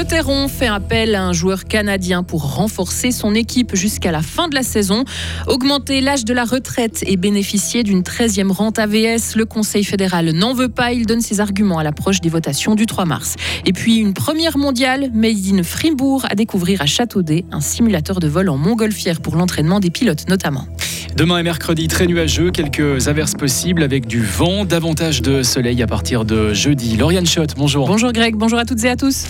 Gauthieron fait appel à un joueur canadien pour renforcer son équipe jusqu'à la fin de la saison. Augmenter l'âge de la retraite et bénéficier d'une 13e rente AVS, le Conseil fédéral n'en veut pas. Il donne ses arguments à l'approche des votations du 3 mars. Et puis une première mondiale, made in Fribourg, à découvrir à Châteaudet, un simulateur de vol en montgolfière pour l'entraînement des pilotes notamment. Demain et mercredi, très nuageux, quelques averses possibles avec du vent, davantage de soleil à partir de jeudi. Lauriane Schott, bonjour. Bonjour Greg, bonjour à toutes et à tous.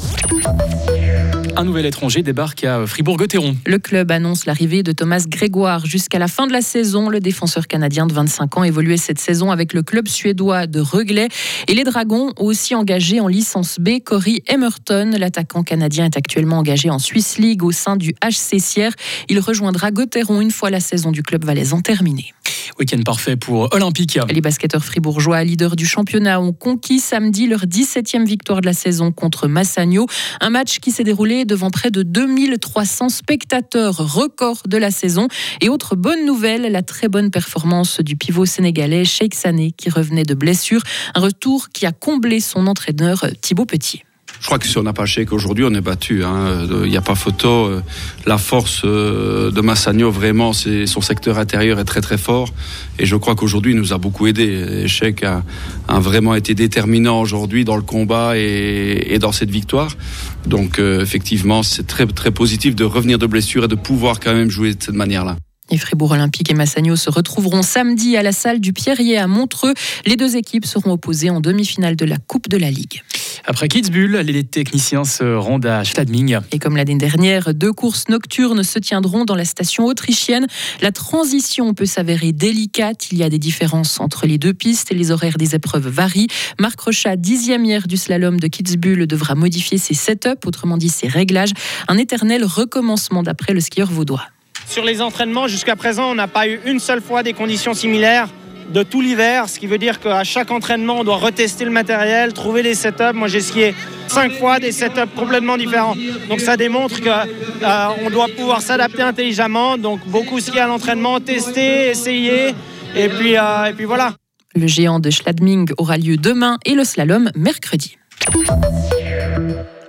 Un nouvel étranger débarque à Fribourg-Gotteron. Le club annonce l'arrivée de Thomas Grégoire jusqu'à la fin de la saison. Le défenseur canadien de 25 ans évoluait cette saison avec le club suédois de Reglay. Et les Dragons ont aussi engagé en licence B Cory Emerton. L'attaquant canadien est actuellement engagé en Swiss League au sein du HC Sierre. Il rejoindra Gotteron une fois la saison du club valaisan terminée. Week-end parfait pour Olympique. Les basketteurs fribourgeois, leaders du championnat, ont conquis samedi leur 17e victoire de la saison contre Massagno. Un match qui s'est déroulé devant près de 2300 spectateurs, record de la saison. Et autre bonne nouvelle, la très bonne performance du pivot sénégalais Sheikh Sané qui revenait de blessure. Un retour qui a comblé son entraîneur Thibaut Petit. Je crois que si on n'a pas chèque aujourd'hui, on est battu. Hein. Il n'y a pas photo. La force euh, de Massagno, vraiment, c'est son secteur intérieur est très très fort. Et je crois qu'aujourd'hui, il nous a beaucoup aidé. Cheikh a, vraiment été déterminant aujourd'hui dans le combat et, dans cette victoire. Donc euh, effectivement, c'est très très positif de revenir de blessure et de pouvoir quand même jouer de cette manière-là. Et Fribourg Olympique et Massagno se retrouveront samedi à la salle du Pierrier à Montreux. Les deux équipes seront opposées en demi-finale de la Coupe de la Ligue. Après Kitzbühel, les techniciens se rendent à Schladming. Et comme l'année dernière, deux courses nocturnes se tiendront dans la station autrichienne. La transition peut s'avérer délicate. Il y a des différences entre les deux pistes et les horaires des épreuves varient. Marc Rochat, dixième hier du slalom de Kitzbühel, devra modifier ses setups, autrement dit ses réglages. Un éternel recommencement d'après le skieur vaudois. Sur les entraînements, jusqu'à présent, on n'a pas eu une seule fois des conditions similaires de tout l'hiver, ce qui veut dire qu'à chaque entraînement, on doit retester le matériel, trouver les setups. Moi, j'ai skié cinq fois des setups complètement différents. Donc, ça démontre qu'on euh, doit pouvoir s'adapter intelligemment. Donc, beaucoup skier à l'entraînement, tester, essayer, et puis, euh, et puis voilà. Le géant de Schladming aura lieu demain et le slalom mercredi.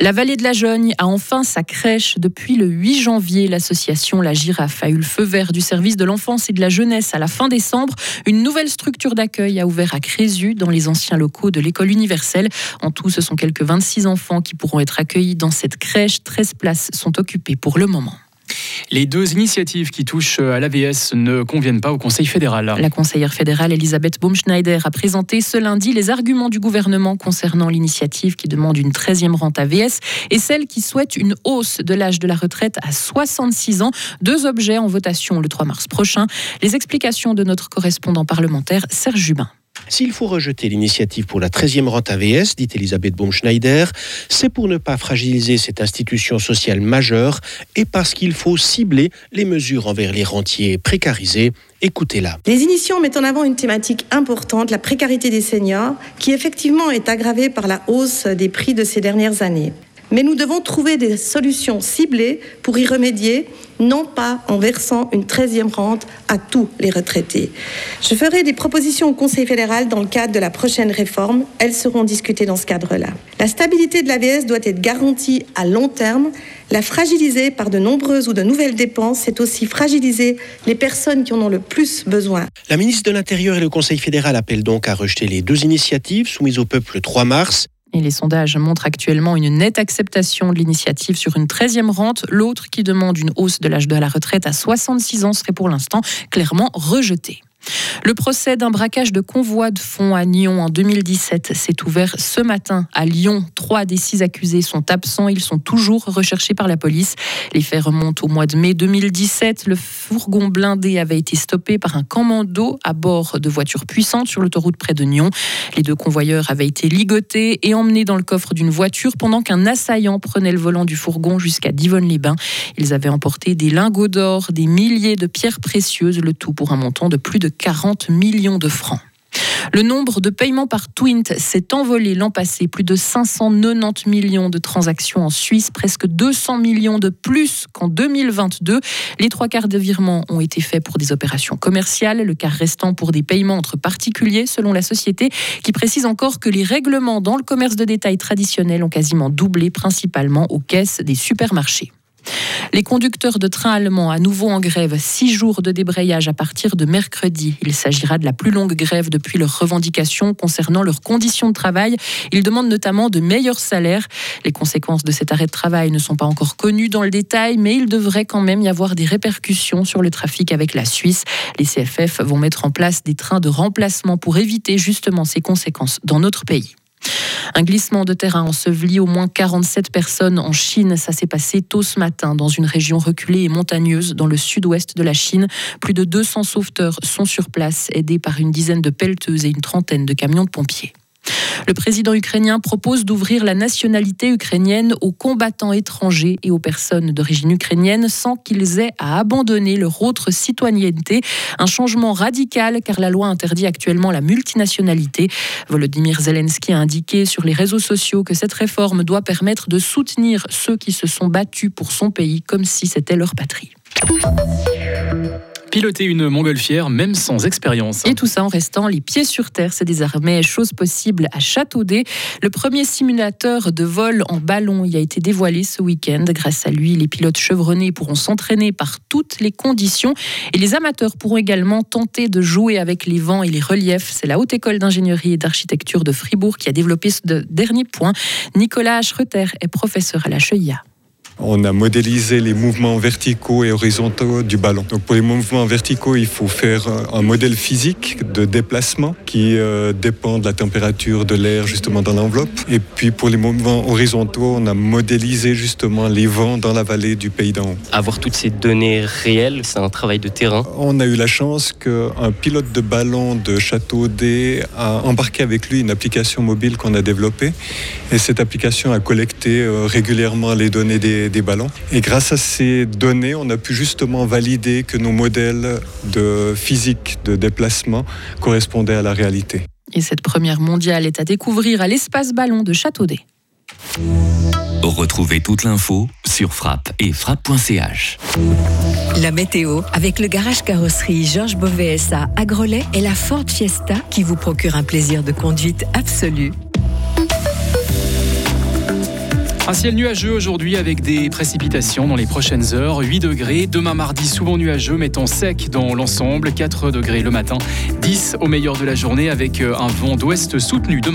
La vallée de la Jogne a enfin sa crèche. Depuis le 8 janvier, l'association La Girafe a eu le feu vert du service de l'enfance et de la jeunesse à la fin décembre. Une nouvelle structure d'accueil a ouvert à Crézu, dans les anciens locaux de l'école universelle. En tout, ce sont quelques 26 enfants qui pourront être accueillis dans cette crèche. 13 places sont occupées pour le moment. Les deux initiatives qui touchent à l'AVS ne conviennent pas au Conseil fédéral. La conseillère fédérale Elisabeth Baumschneider a présenté ce lundi les arguments du gouvernement concernant l'initiative qui demande une 13e rente AVS et celle qui souhaite une hausse de l'âge de la retraite à 66 ans. Deux objets en votation le 3 mars prochain. Les explications de notre correspondant parlementaire Serge Jubin. S'il faut rejeter l'initiative pour la 13e rente AVS, dit Elisabeth Baumschneider, c'est pour ne pas fragiliser cette institution sociale majeure et parce qu'il faut cibler les mesures envers les rentiers précarisés. Écoutez-la. Les initiants mettent en avant une thématique importante, la précarité des seniors, qui effectivement est aggravée par la hausse des prix de ces dernières années. Mais nous devons trouver des solutions ciblées pour y remédier, non pas en versant une 13e rente à tous les retraités. Je ferai des propositions au Conseil fédéral dans le cadre de la prochaine réforme. Elles seront discutées dans ce cadre-là. La stabilité de l'AVS doit être garantie à long terme. La fragiliser par de nombreuses ou de nouvelles dépenses, c'est aussi fragiliser les personnes qui en ont le plus besoin. La ministre de l'Intérieur et le Conseil fédéral appellent donc à rejeter les deux initiatives soumises au peuple le 3 mars. Et les sondages montrent actuellement une nette acceptation de l'initiative sur une 13e rente. L'autre, qui demande une hausse de l'âge de la retraite à 66 ans, serait pour l'instant clairement rejeté. Le procès d'un braquage de convoi de fonds à Nyon en 2017 s'est ouvert ce matin à Lyon. Trois des six accusés sont absents. Ils sont toujours recherchés par la police. Les faits remontent au mois de mai 2017. Le fourgon blindé avait été stoppé par un commando à bord de voitures puissantes sur l'autoroute près de Nyon. Les deux convoyeurs avaient été ligotés et emmenés dans le coffre d'une voiture pendant qu'un assaillant prenait le volant du fourgon jusqu'à Divonne-les-Bains. Ils avaient emporté des lingots d'or, des milliers de pierres précieuses, le tout pour un montant de plus de 40 millions de francs. Le nombre de paiements par Twint s'est envolé l'an passé. Plus de 590 millions de transactions en Suisse, presque 200 millions de plus qu'en 2022. Les trois quarts de virements ont été faits pour des opérations commerciales, le quart restant pour des paiements entre particuliers, selon la société, qui précise encore que les règlements dans le commerce de détail traditionnel ont quasiment doublé, principalement aux caisses des supermarchés. Les conducteurs de trains allemands à nouveau en grève, six jours de débrayage à partir de mercredi. Il s'agira de la plus longue grève depuis leurs revendications concernant leurs conditions de travail. Ils demandent notamment de meilleurs salaires. Les conséquences de cet arrêt de travail ne sont pas encore connues dans le détail, mais il devrait quand même y avoir des répercussions sur le trafic avec la Suisse. Les CFF vont mettre en place des trains de remplacement pour éviter justement ces conséquences dans notre pays. Un glissement de terrain enseveli au moins 47 personnes en Chine. Ça s'est passé tôt ce matin dans une région reculée et montagneuse dans le sud-ouest de la Chine. Plus de 200 sauveteurs sont sur place, aidés par une dizaine de pelleteuses et une trentaine de camions de pompiers. Le président ukrainien propose d'ouvrir la nationalité ukrainienne aux combattants étrangers et aux personnes d'origine ukrainienne sans qu'ils aient à abandonner leur autre citoyenneté. Un changement radical car la loi interdit actuellement la multinationalité. Volodymyr Zelensky a indiqué sur les réseaux sociaux que cette réforme doit permettre de soutenir ceux qui se sont battus pour son pays comme si c'était leur patrie. Piloter une montgolfière, même sans expérience. Et tout ça en restant les pieds sur terre. C'est désormais chose possible à Châteaudet. Le premier simulateur de vol en ballon y a été dévoilé ce week-end. Grâce à lui, les pilotes chevronnés pourront s'entraîner par toutes les conditions. Et les amateurs pourront également tenter de jouer avec les vents et les reliefs. C'est la Haute École d'ingénierie et d'architecture de Fribourg qui a développé ce dernier point. Nicolas Schreter est professeur à la Cheuilla. On a modélisé les mouvements verticaux et horizontaux du ballon. Donc pour les mouvements verticaux, il faut faire un modèle physique de déplacement qui euh, dépend de la température de l'air justement dans l'enveloppe. Et puis pour les mouvements horizontaux, on a modélisé justement les vents dans la vallée du pays d'en haut. Avoir toutes ces données réelles, c'est un travail de terrain. On a eu la chance qu'un pilote de ballon de Château D a embarqué avec lui une application mobile qu'on a développée. Et cette application a collecté euh, régulièrement les données des des ballons. Et grâce à ces données, on a pu justement valider que nos modèles de physique de déplacement correspondaient à la réalité. Et cette première mondiale est à découvrir à l'espace ballon de Châteaudet. Retrouvez toute l'info sur frappe et frappe.ch. La météo avec le garage carrosserie Georges Beauvais à Grelais et la Ford Fiesta qui vous procure un plaisir de conduite absolu. Un ciel nuageux aujourd'hui avec des précipitations dans les prochaines heures. 8 degrés. Demain mardi, souvent nuageux, temps sec dans l'ensemble. 4 degrés le matin. 10 au meilleur de la journée avec un vent d'ouest soutenu demain.